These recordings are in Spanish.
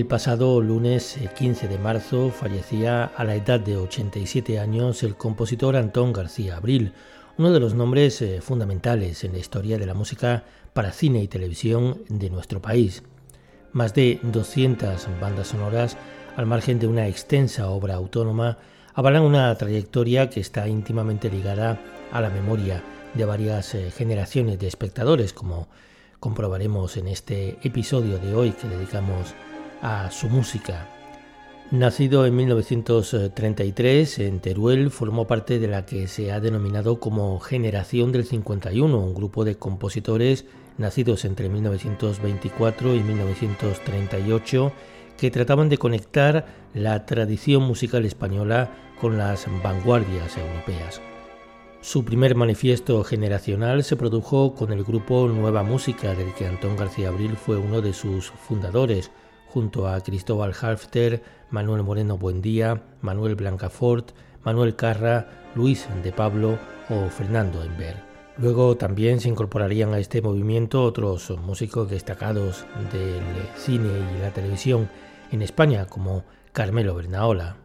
El pasado lunes 15 eh, de marzo fallecía a la edad de 87 años el compositor Antón García Abril, uno de los nombres eh, fundamentales en la historia de la música para cine y televisión de nuestro país. Más de 200 bandas sonoras, al margen de una extensa obra autónoma, avalan una trayectoria que está íntimamente ligada a la memoria de varias eh, generaciones de espectadores, como comprobaremos en este episodio de hoy que dedicamos a su música. Nacido en 1933 en Teruel, formó parte de la que se ha denominado como Generación del 51, un grupo de compositores nacidos entre 1924 y 1938 que trataban de conectar la tradición musical española con las vanguardias europeas. Su primer manifiesto generacional se produjo con el grupo Nueva Música, del que Antón García Abril fue uno de sus fundadores, junto a Cristóbal Halfter, Manuel Moreno Buendía, Manuel Blancafort, Manuel Carra, Luis de Pablo o Fernando Enver. Luego también se incorporarían a este movimiento otros músicos destacados del cine y la televisión en España, como Carmelo Bernaola.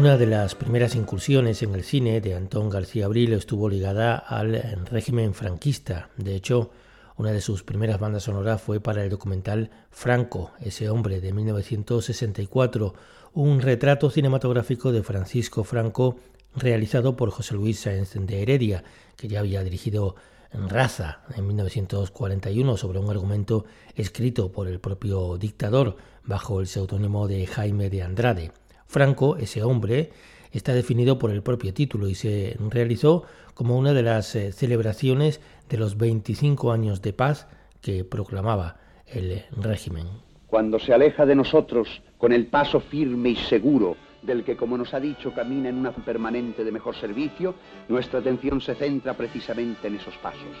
Una de las primeras incursiones en el cine de Antón García Abril estuvo ligada al régimen franquista. De hecho, una de sus primeras bandas sonoras fue para el documental Franco, ese hombre de 1964, un retrato cinematográfico de Francisco Franco realizado por José Luis Sáenz de Heredia, que ya había dirigido Raza en 1941 sobre un argumento escrito por el propio dictador bajo el seudónimo de Jaime de Andrade. Franco, ese hombre, está definido por el propio título y se realizó como una de las eh, celebraciones de los 25 años de paz que proclamaba el régimen. Cuando se aleja de nosotros con el paso firme y seguro del que, como nos ha dicho, camina en una permanente de mejor servicio, nuestra atención se centra precisamente en esos pasos.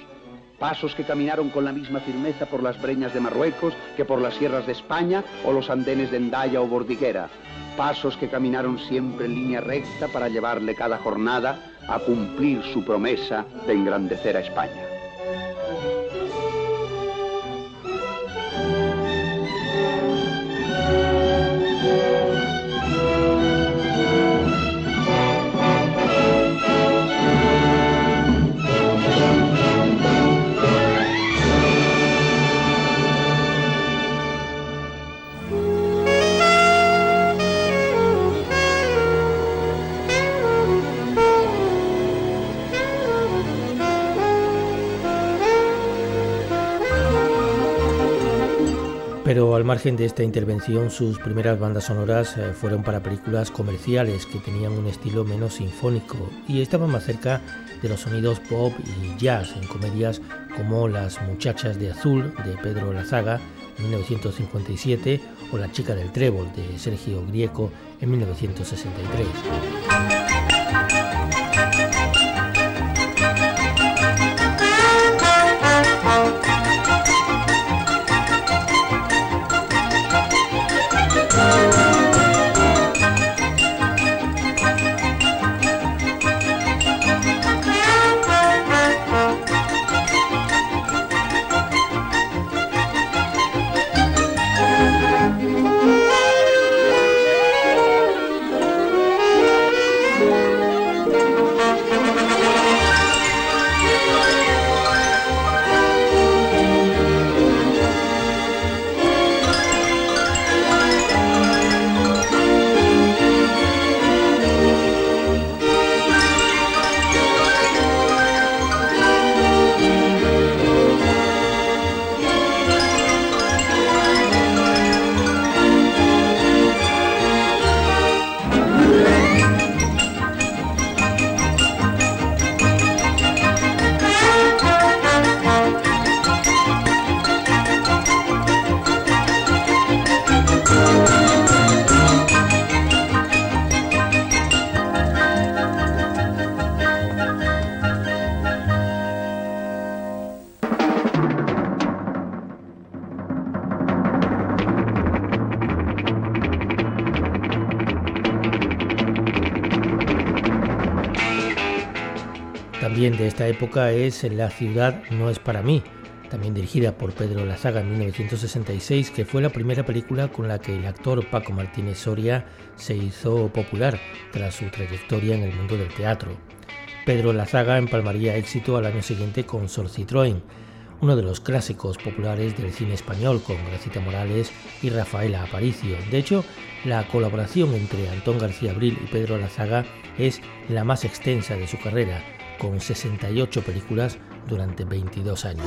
Pasos que caminaron con la misma firmeza por las breñas de Marruecos que por las sierras de España o los andenes de Endaya o Bordiguera, pasos que caminaron siempre en línea recta para llevarle cada jornada a cumplir su promesa de engrandecer a España. Margen de esta intervención, sus primeras bandas sonoras eh, fueron para películas comerciales que tenían un estilo menos sinfónico y estaban más cerca de los sonidos pop y jazz en comedias como Las muchachas de azul de Pedro Lazaga en 1957 o La chica del trébol de Sergio Grieco en 1963. Esta época es La ciudad no es para mí, también dirigida por Pedro Lazaga en 1966, que fue la primera película con la que el actor Paco Martínez Soria se hizo popular tras su trayectoria en el mundo del teatro. Pedro Lazaga empalmaría éxito al año siguiente con Sol Citroën, uno de los clásicos populares del cine español con Gracita Morales y Rafaela Aparicio. De hecho, la colaboración entre Antón García Abril y Pedro Lazaga es la más extensa de su carrera, con 68 películas durante 22 años.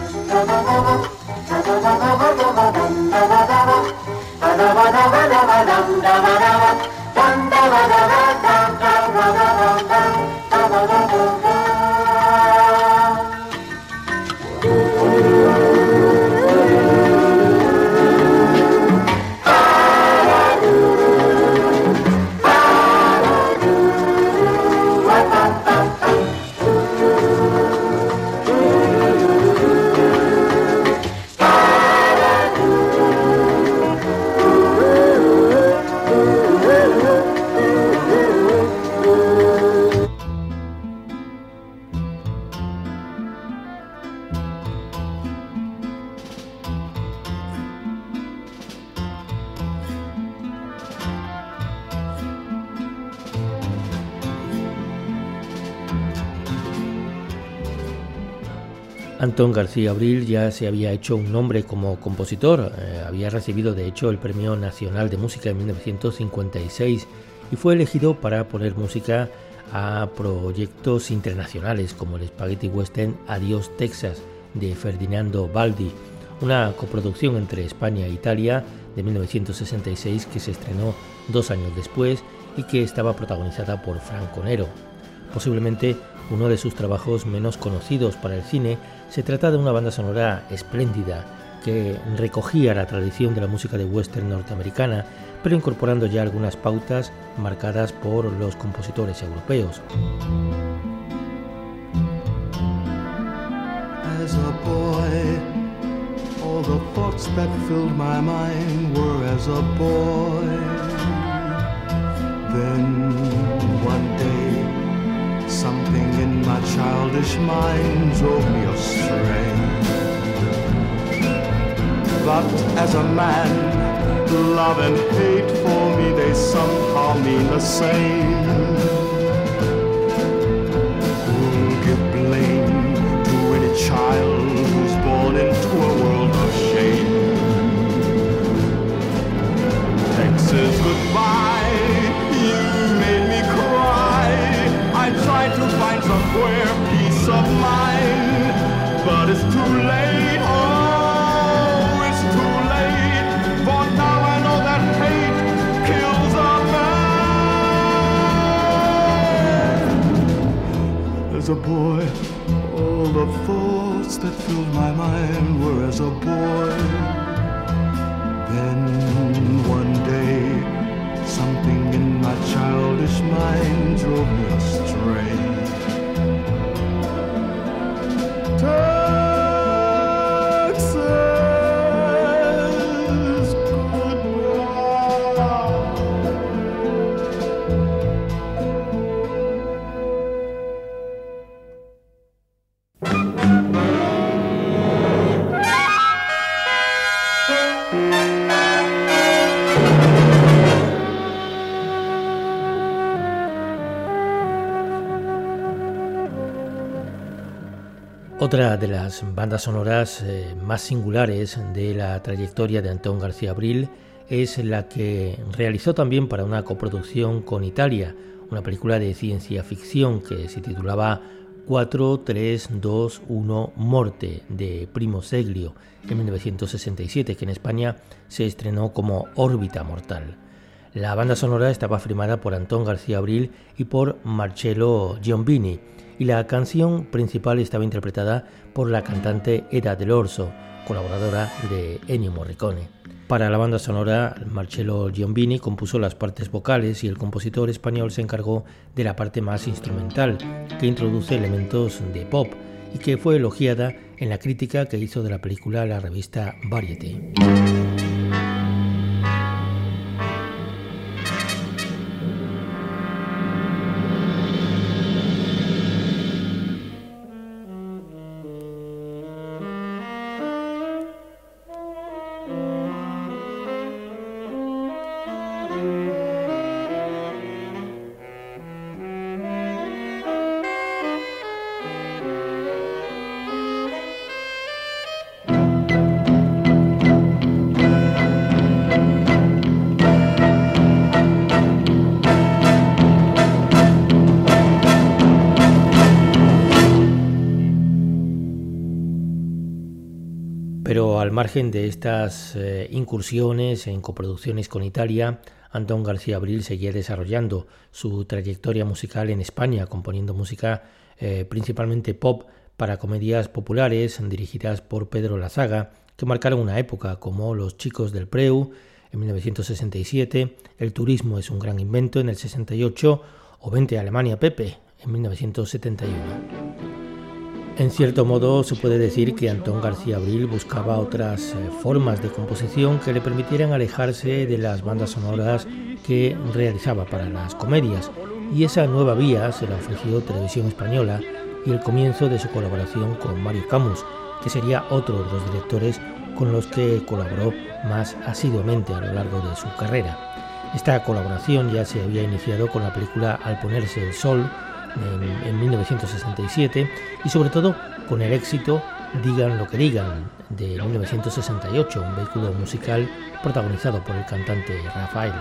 Antón García Abril ya se había hecho un nombre como compositor, eh, había recibido de hecho el Premio Nacional de Música en 1956 y fue elegido para poner música a proyectos internacionales como el Spaghetti Western Adiós Texas de Ferdinando Baldi, una coproducción entre España e Italia de 1966 que se estrenó dos años después y que estaba protagonizada por Franco Nero. Posiblemente uno de sus trabajos menos conocidos para el cine, se trata de una banda sonora espléndida que recogía la tradición de la música de western norteamericana, pero incorporando ya algunas pautas marcadas por los compositores europeos. My childish mind drove me astray. But as a man, love and hate for me, they somehow mean the same. Who'll give blame to any child who's born into a world of shame? Texas, goodbye, somewhere peace of mind, but it's too late. Oh, it's too late. For now I know that hate kills a man. As a boy, all the thoughts that filled my mind were as a boy. Then one day, something in my childish mind drove me astray. Otra de las bandas sonoras eh, más singulares de la trayectoria de Antón García Abril es la que realizó también para una coproducción con Italia, una película de ciencia ficción que se titulaba 4, 3, 2, 1, Morte de Primo Seglio en 1967, que en España se estrenó como Órbita Mortal. La banda sonora estaba firmada por Antón García Abril y por Marcello Giombini, y la canción principal estaba interpretada por la cantante Eda Del Orso, colaboradora de Ennio Morricone. Para la banda sonora, Marcello Giombini compuso las partes vocales y el compositor español se encargó de la parte más instrumental, que introduce elementos de pop y que fue elogiada en la crítica que hizo de la película la revista Variety. De estas eh, incursiones en coproducciones con Italia, Antón García Abril seguía desarrollando su trayectoria musical en España, componiendo música eh, principalmente pop para comedias populares dirigidas por Pedro Lazaga, que marcaron una época como Los chicos del Preu en 1967, El turismo es un gran invento en el 68 o Vente a Alemania Pepe en 1971. En cierto modo se puede decir que Antón García Abril buscaba otras eh, formas de composición que le permitieran alejarse de las bandas sonoras que realizaba para las comedias y esa nueva vía se la ofreció Televisión Española y el comienzo de su colaboración con Mario Camus, que sería otro de los directores con los que colaboró más asiduamente a lo largo de su carrera. Esta colaboración ya se había iniciado con la película Al ponerse el sol en, 1967 y sobre todo con el éxito Digan lo que digan de 1968, un vehículo musical protagonizado por el cantante Rafael.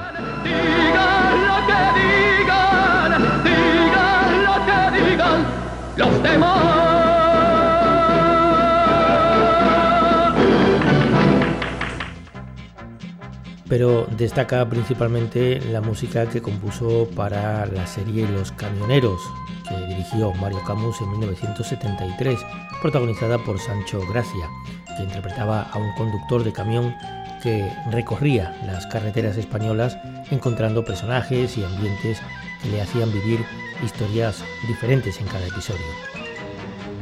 Pero destaca principalmente la música que compuso para la serie Los Camioneros, que dirigió Mario Camus en 1973, protagonizada por Sancho Gracia, que interpretaba a un conductor de camión que recorría las carreteras españolas encontrando personajes y ambientes que le hacían vivir historias diferentes en cada episodio.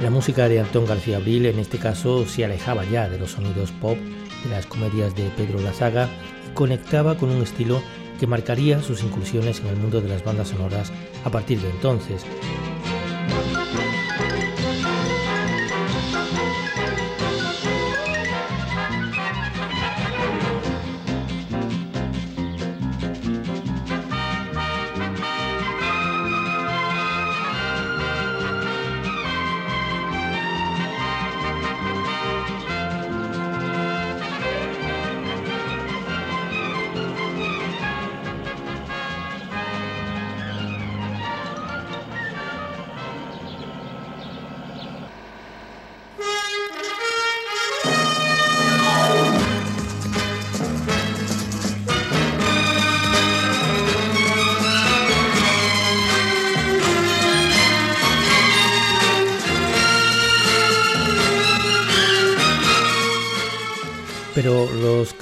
La música de Antón García Abril en este caso se alejaba ya de los sonidos pop de las comedias de Pedro Lazaga conectaba con un estilo que marcaría sus incursiones en el mundo de las bandas sonoras a partir de entonces.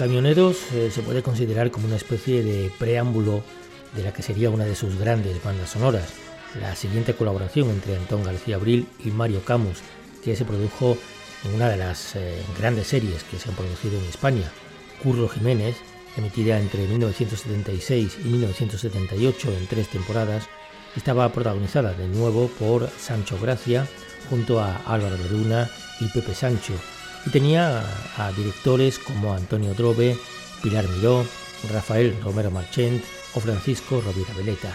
Camioneros eh, se puede considerar como una especie de preámbulo de la que sería una de sus grandes bandas sonoras. La siguiente colaboración entre Antón García Abril y Mario Camus, que se produjo en una de las eh, grandes series que se han producido en España, Curro Jiménez, emitida entre 1976 y 1978 en tres temporadas, estaba protagonizada de nuevo por Sancho Gracia junto a Álvaro Verduna y Pepe Sancho, y tenía a, directores como Antonio Drobe, Pilar Miró, Rafael Romero Marchent o Francisco Rovira Veleta.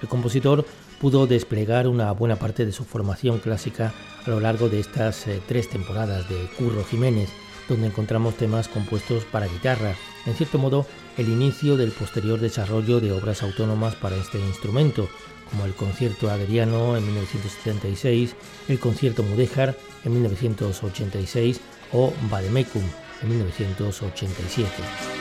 El compositor pudo desplegar una buena parte de su formación clásica a lo largo de estas eh, tres temporadas de Curro Jiménez, donde encontramos temas compuestos para guitarra, en cierto modo el inicio del posterior desarrollo de obras autónomas para este instrumento, como el concierto Adriano en 1976, el concierto Mudéjar en 1986 o Vademecum en 1987.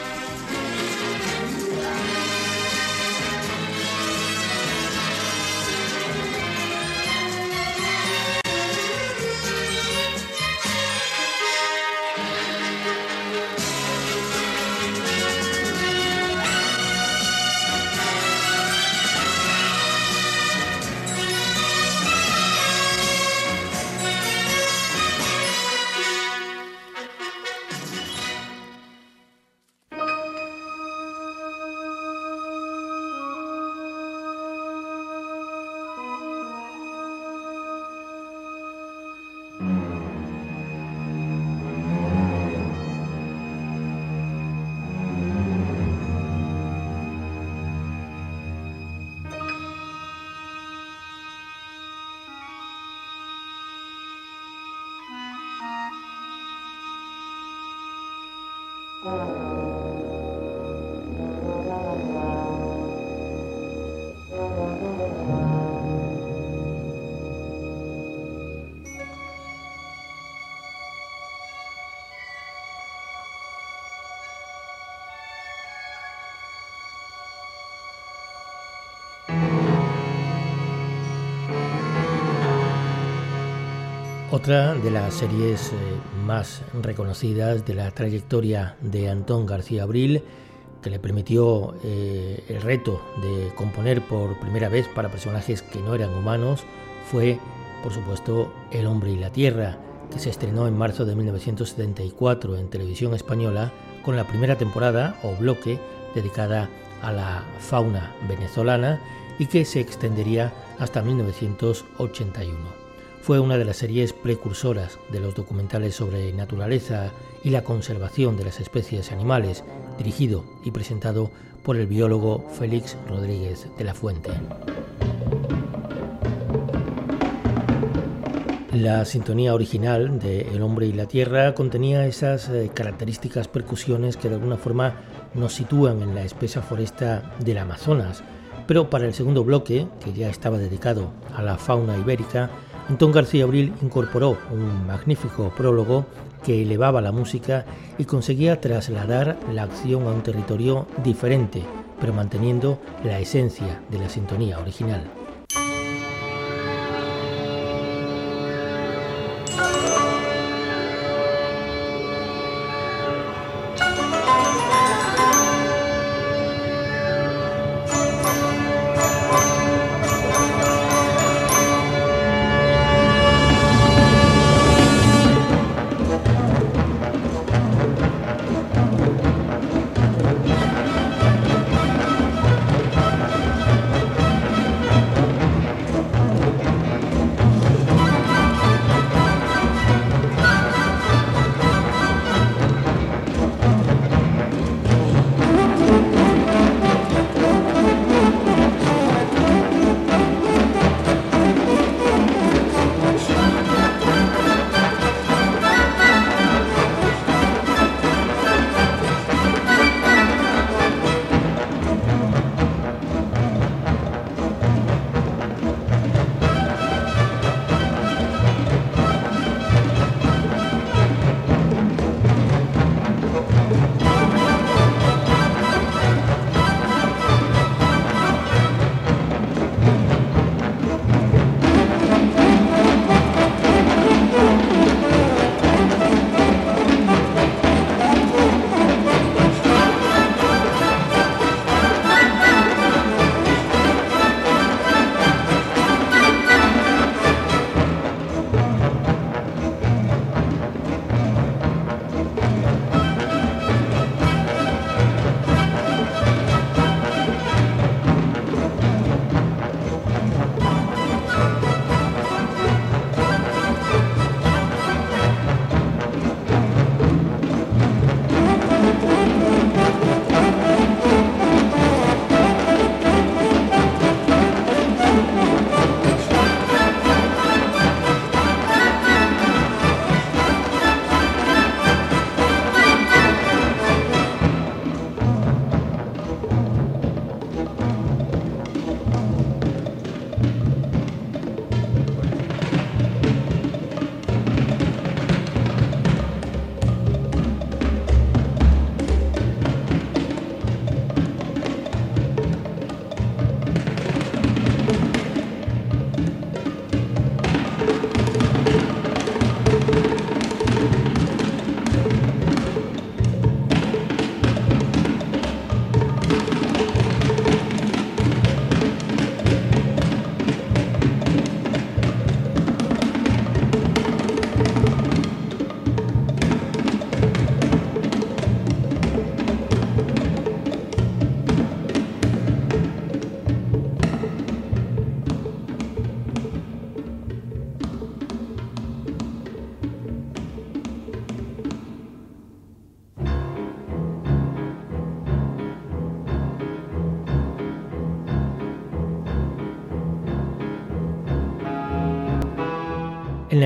嗯。Otra de las series eh, más reconocidas de la trayectoria de Antón García Abril, que le permitió eh, el reto de componer por primera vez para personajes que no eran humanos, fue, por supuesto, El hombre y la tierra, que se estrenó en marzo de 1974 en televisión española con la primera temporada o bloque dedicada a la fauna venezolana y que se extendería hasta 1981. Fue una de las series precursoras de los documentales sobre naturaleza y la conservación de las especies animales, dirigido y presentado por el biólogo Félix Rodríguez de la Fuente. La sintonía original de El hombre y la tierra contenía esas eh, características percusiones que de alguna forma nos sitúan en la espesa foresta del Amazonas, pero para el segundo bloque, que ya estaba dedicado a la fauna ibérica, Antón García Abril incorporó un magnífico prólogo que elevaba la música y conseguía trasladar la acción a un territorio diferente, pero manteniendo la esencia de la sintonía original.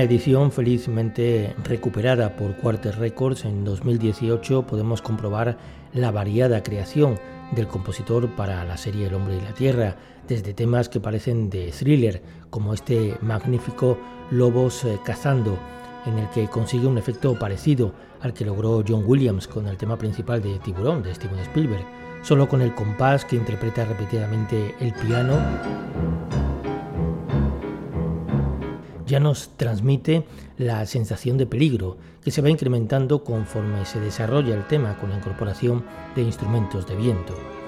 Edición felizmente recuperada por Quarter Records en 2018 podemos comprobar la variada creación del compositor para la serie El hombre y la tierra, desde temas que parecen de thriller, como este magnífico Lobos eh, cazando, en el que consigue un efecto parecido al que logró John Williams con el tema principal de Tiburón de Steven Spielberg, solo con el compás que interpreta repetidamente el piano ya nos transmite la sensación de peligro, que se va incrementando conforme se desarrolla el tema con la incorporación de instrumentos de viento.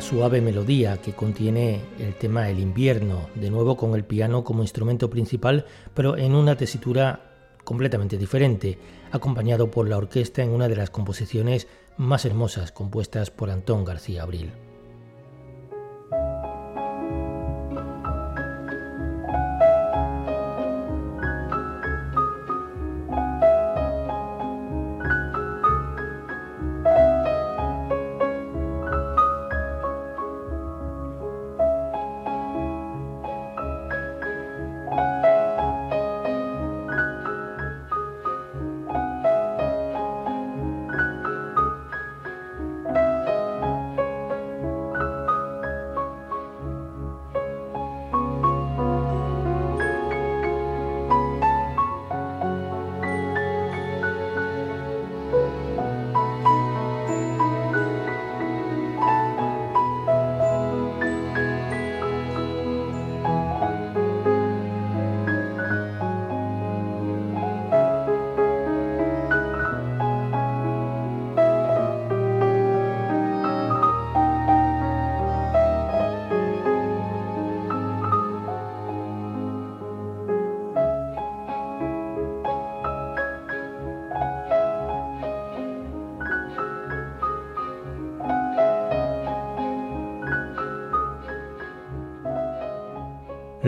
Suave melodía que contiene el tema El invierno, de nuevo con el piano como instrumento principal, pero en una tesitura completamente diferente, acompañado por la orquesta en una de las composiciones más hermosas compuestas por Antón García Abril.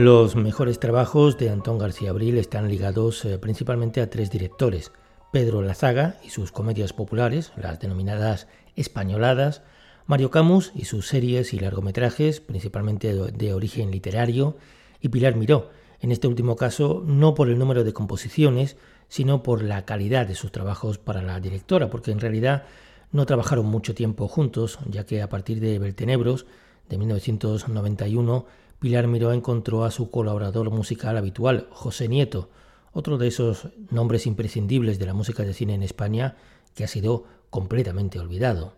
Los mejores trabajos de Antón García Abril están ligados eh, principalmente a tres directores, Pedro Lazaga y sus comedias populares, las denominadas españoladas, Mario Camus y sus series y largometrajes, principalmente de origen literario, y Pilar Miró, en este último caso no por el número de composiciones, sino por la calidad de sus trabajos para la directora, porque en realidad no trabajaron mucho tiempo juntos, ya que a partir de Beltenebros, de 1991, Pilar Miró encontró a su colaborador musical habitual, José Nieto, otro de esos nombres imprescindibles de la música de cine en España que ha sido completamente olvidado.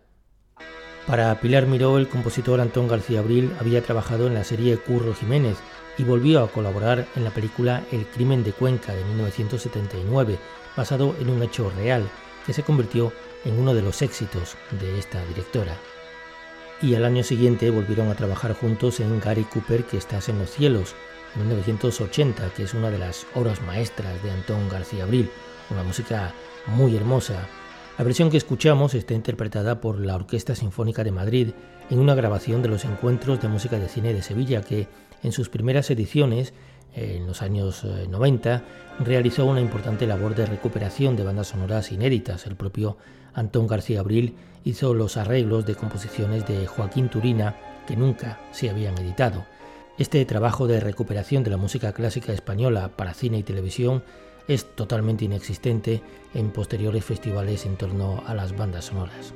Para Pilar Miró, el compositor Antón García Abril había trabajado en la serie Curro Jiménez y volvió a colaborar en la película El crimen de Cuenca de 1979, basado en un hecho real que se convirtió en uno de los éxitos de esta directora y al año siguiente volvieron a trabajar juntos en Gary Cooper que estás en los cielos, en 1980, que es una de las obras maestras de Antón García Abril, una música muy hermosa. La versión que escuchamos está interpretada por la Orquesta Sinfónica de Madrid en una grabación de los encuentros de música de cine de Sevilla que en sus primeras ediciones en los años 90, eh, realizó una importante labor de recuperación de bandas sonoras inéditas. El propio Antón García Abril hizo los arreglos de composiciones de Joaquín Turina que nunca se habían editado. Este trabajo de recuperación de la música clásica española para cine y televisión es totalmente inexistente en posteriores festivales en torno a las bandas sonoras.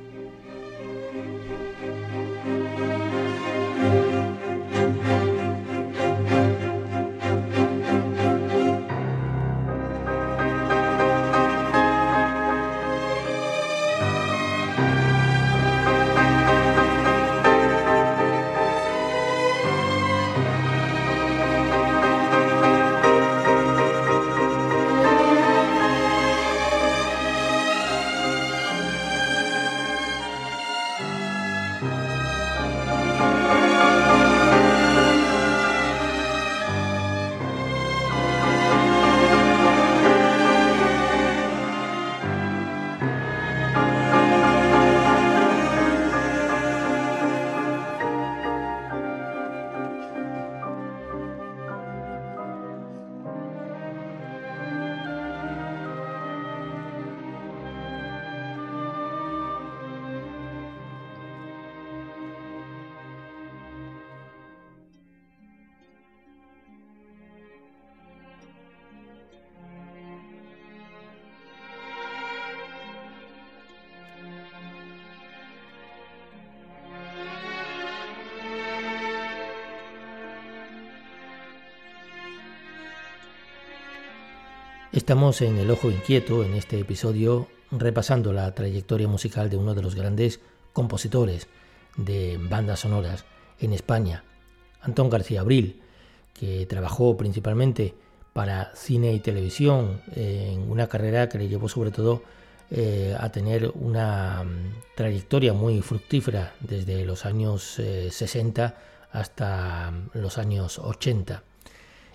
Estamos en El Ojo Inquieto en este episodio repasando la trayectoria musical de uno de los grandes compositores de bandas sonoras en España, Antón García Abril, que trabajó principalmente para cine y televisión en una carrera que le llevó sobre todo eh, a tener una mm, trayectoria muy fructífera desde los años 60 eh, hasta mm, los años 80.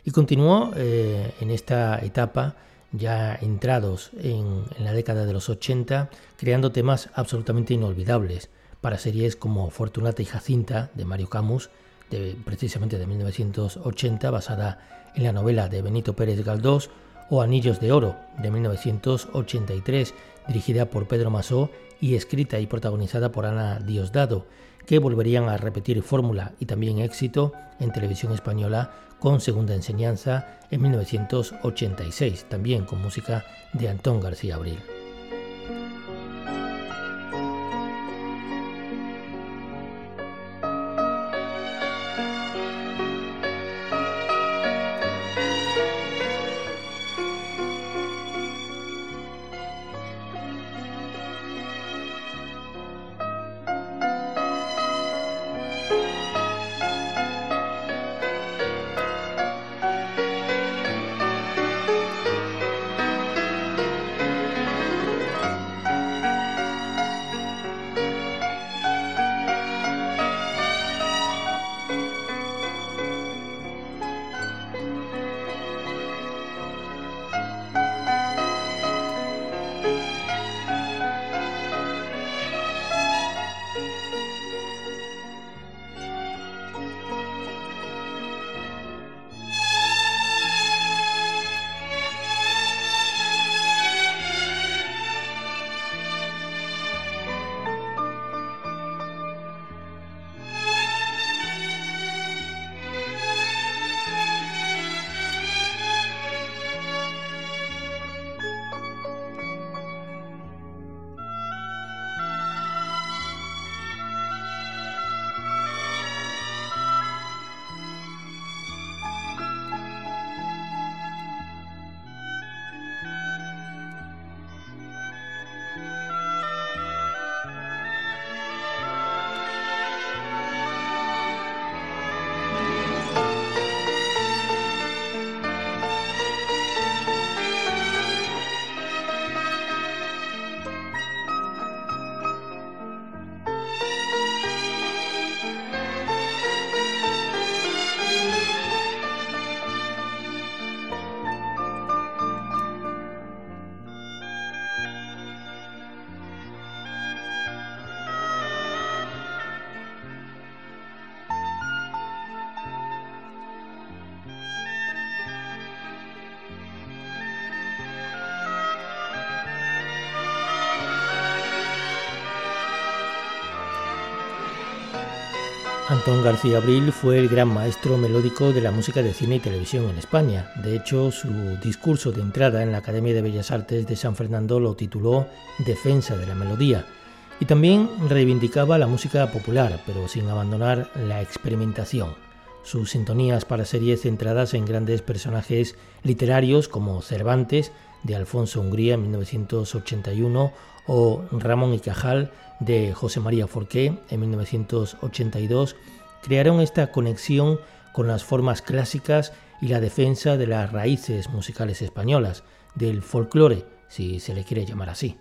Y continuó eh, en esta etapa ya entrados en, la década de los 80, creando temas absolutamente inolvidables. Para series como Fortunata y Jacinta de Mario Camus, de, precisamente de 1980, basada en la novela de Benito Pérez Galdós, o Anillos de Oro de 1983, dirigida por Pedro Masó y escrita y protagonizada por Ana Diosdado, que volverían a repetir fórmula y también éxito en televisión española con segunda enseñanza en 1986, también con música de Antón García Abril. Antón García Abril fue el gran maestro melódico de la música de cine y televisión en España. De hecho, su discurso de entrada en la Academia de Bellas Artes de San Fernando lo tituló Defensa de la Melodía. Y también reivindicaba la música popular, pero sin abandonar la experimentación. Sus sintonías para series centradas en grandes personajes literarios como Cervantes, de Alfonso Hungría en 1981, o Ramón y Cajal de José María Forqué en 1982 crearon esta conexión con las formas clásicas y la defensa de las raíces musicales españolas, del folclore, si se le quiere llamar así.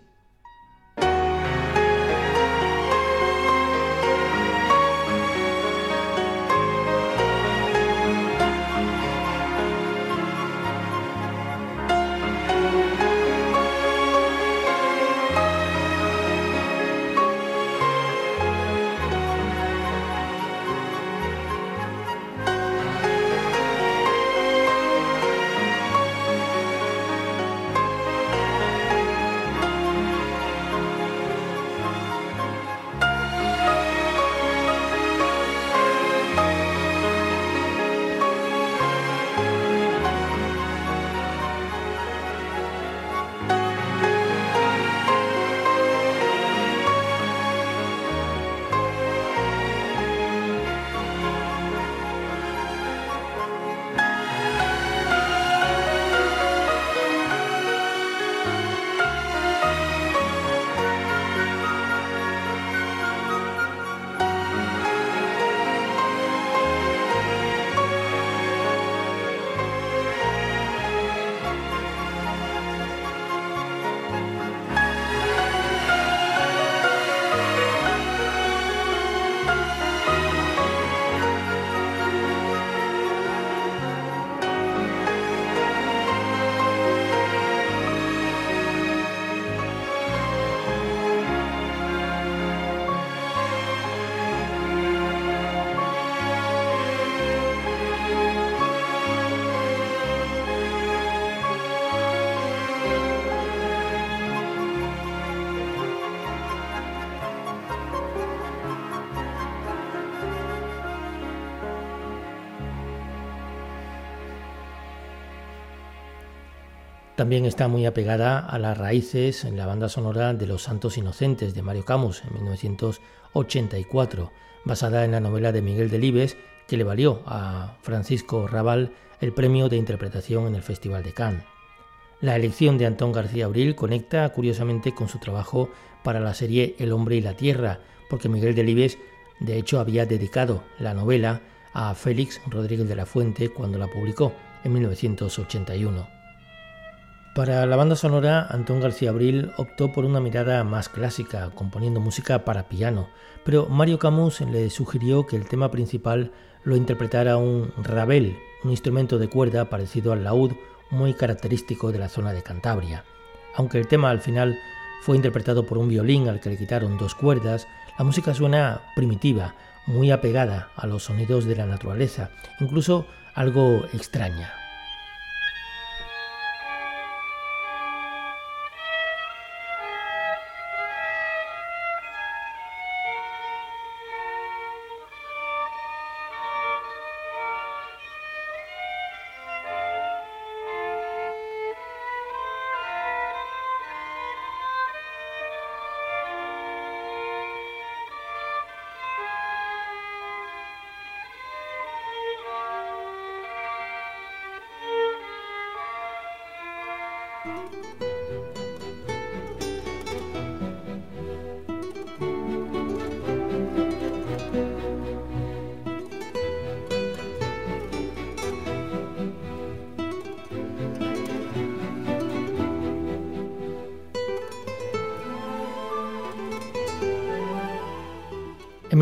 También está muy apegada a las raíces en la banda sonora de Los Santos Inocentes de Mario Camus en 1984, basada en la novela de Miguel Delibes que le valió a Francisco Raval el premio de interpretación en el Festival de Cannes. La elección de Antón García Abril conecta curiosamente con su trabajo para la serie El hombre y la tierra, porque Miguel Delibes de hecho había dedicado la novela a Félix Rodríguez de la Fuente cuando la publicó en 1981. Para la banda sonora, Antón García Abril optó por una mirada más clásica, componiendo música para piano, pero Mario Camus le sugirió que el tema principal lo interpretara un rabel, un instrumento de cuerda parecido al laúd muy característico de la zona de Cantabria. Aunque el tema al final fue interpretado por un violín al que le quitaron dos cuerdas, la música suena primitiva, muy apegada a los sonidos de la naturaleza, incluso algo extraña.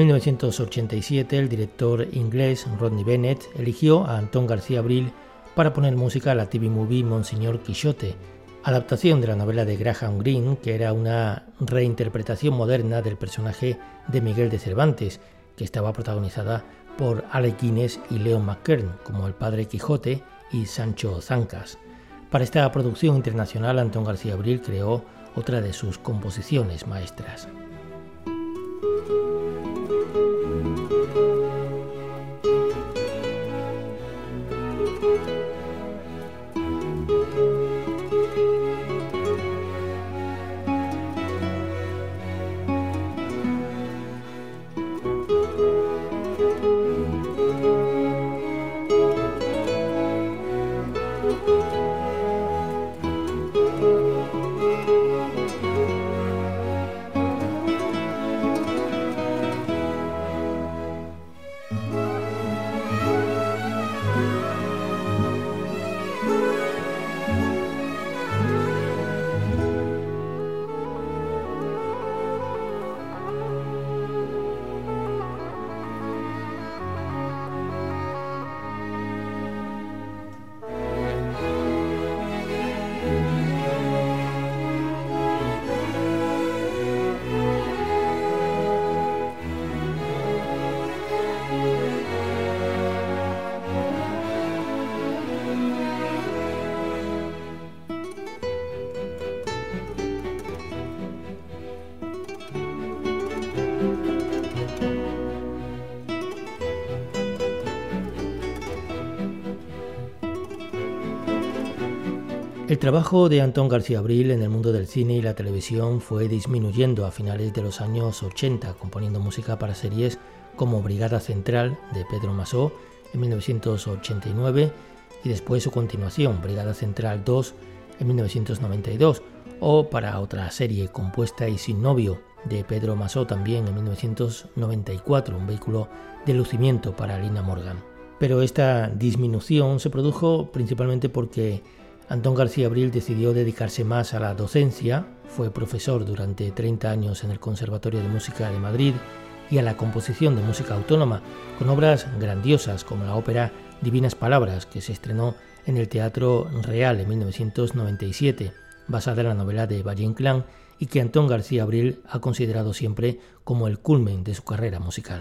1987 el director inglés Rodney Bennett eligió a Antón García Abril para poner música a la TV movie Monseñor Quixote, adaptación de la novela de Graham Greene, que era una reinterpretación moderna del personaje de Miguel de Cervantes, que estaba protagonizada por Alec Guinness y Leo McKern como el padre Quijote y Sancho Zancas. Para esta producción internacional, Antón García Abril creó otra de sus composiciones maestras. Trabajo de Antón García Abril en el mundo del cine y la televisión fue disminuyendo a finales de los años 80, componiendo música para series como Brigada Central de Pedro Masó en 1989 y después su continuación, Brigada Central 2 en 1992, o para otra serie compuesta y sin novio de Pedro Masó también en 1994, un vehículo de lucimiento para Lina Morgan. Pero esta disminución se produjo principalmente porque Antón García Abril decidió dedicarse más a la docencia, fue profesor durante 30 años en el Conservatorio de Música de Madrid y a la composición de música autónoma, con obras grandiosas como la ópera Divinas Palabras, que se estrenó en el Teatro Real en 1997, basada en la novela de Valle Inclán y que Antón García Abril ha considerado siempre como el culmen de su carrera musical.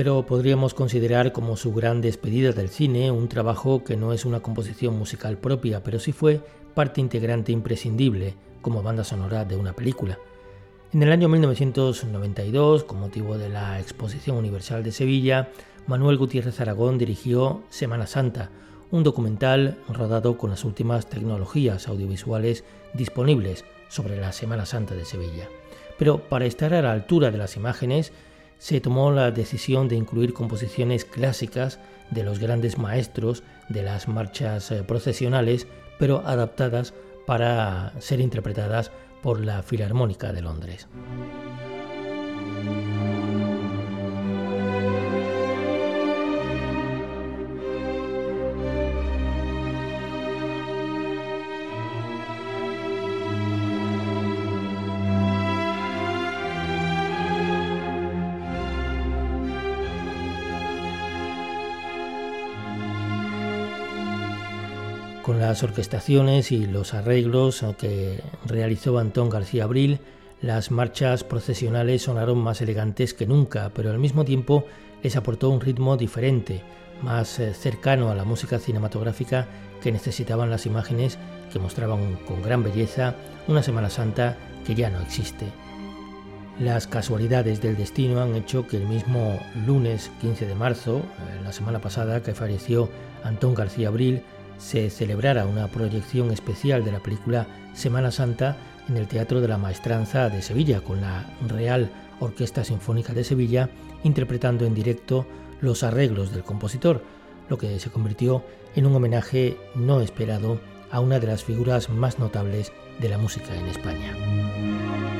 Pero podríamos considerar como su gran despedida del cine un trabajo que no es una composición musical propia, pero sí fue parte integrante imprescindible como banda sonora de una película. En el año 1992, con motivo de la Exposición Universal de Sevilla, Manuel Gutiérrez Aragón dirigió Semana Santa, un documental rodado con las últimas tecnologías audiovisuales disponibles sobre la Semana Santa de Sevilla. Pero para estar a la altura de las imágenes, se tomó la decisión de incluir composiciones clásicas de los grandes maestros de las marchas eh, procesionales, pero adaptadas para ser interpretadas por la Filarmónica de Londres. Las orquestaciones y los arreglos que realizó Antón García Abril, las marchas procesionales sonaron más elegantes que nunca, pero al mismo tiempo les aportó un ritmo diferente, más eh, cercano a la música cinematográfica que necesitaban las imágenes que mostraban con gran belleza una Semana Santa que ya no existe. Las casualidades del destino han hecho que el mismo lunes 15 de marzo, eh, la semana pasada que falleció Antón García Abril, se celebrara una proyección especial de la película Semana Santa en el Teatro de la Maestranza de Sevilla, con la Real Orquesta Sinfónica de Sevilla interpretando en directo los arreglos del compositor, lo que se convirtió en un homenaje no esperado a una de las figuras más notables de la música en España.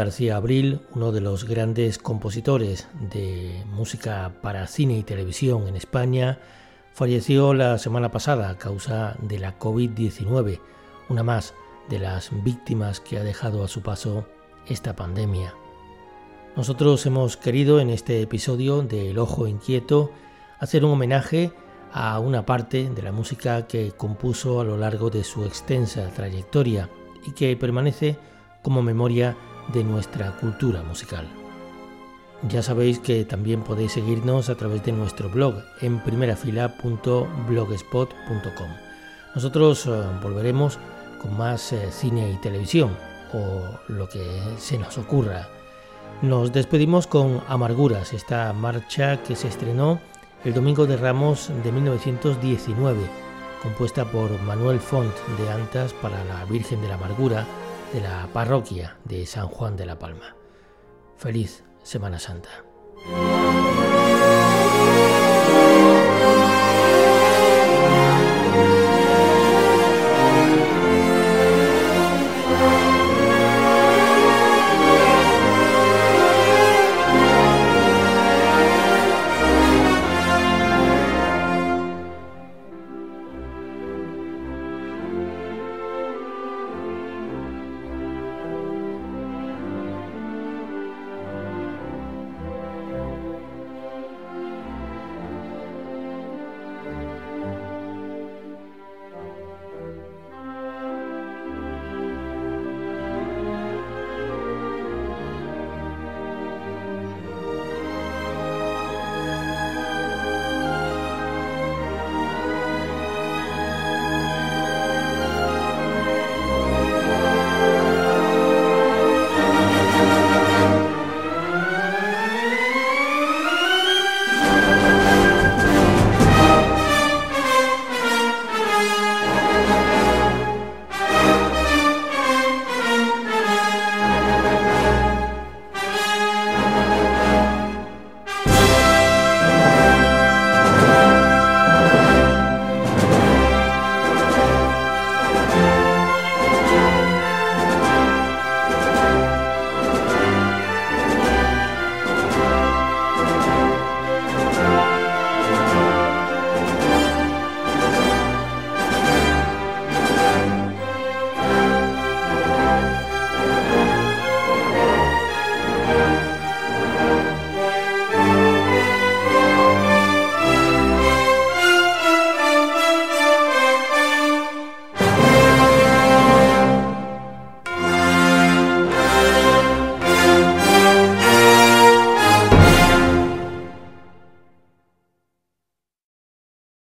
García Abril, uno de los grandes compositores de música para cine y televisión en España, falleció la semana pasada a causa de la COVID-19, una más de las víctimas que ha dejado a su paso esta pandemia. Nosotros hemos querido en este episodio de El Ojo Inquieto hacer un homenaje a una parte de la música que compuso a lo largo de su extensa trayectoria y que permanece como memoria de nuestra cultura musical. Ya sabéis que también podéis seguirnos a través de nuestro blog en primerafila.blogspot.com. Nosotros eh, volveremos con más eh, cine y televisión o lo que se nos ocurra. Nos despedimos con Amarguras, esta marcha que se estrenó el Domingo de Ramos de 1919, compuesta por Manuel Font de Antas para la Virgen de la Amargura de la parroquia de San Juan de la Palma. Feliz Semana Santa.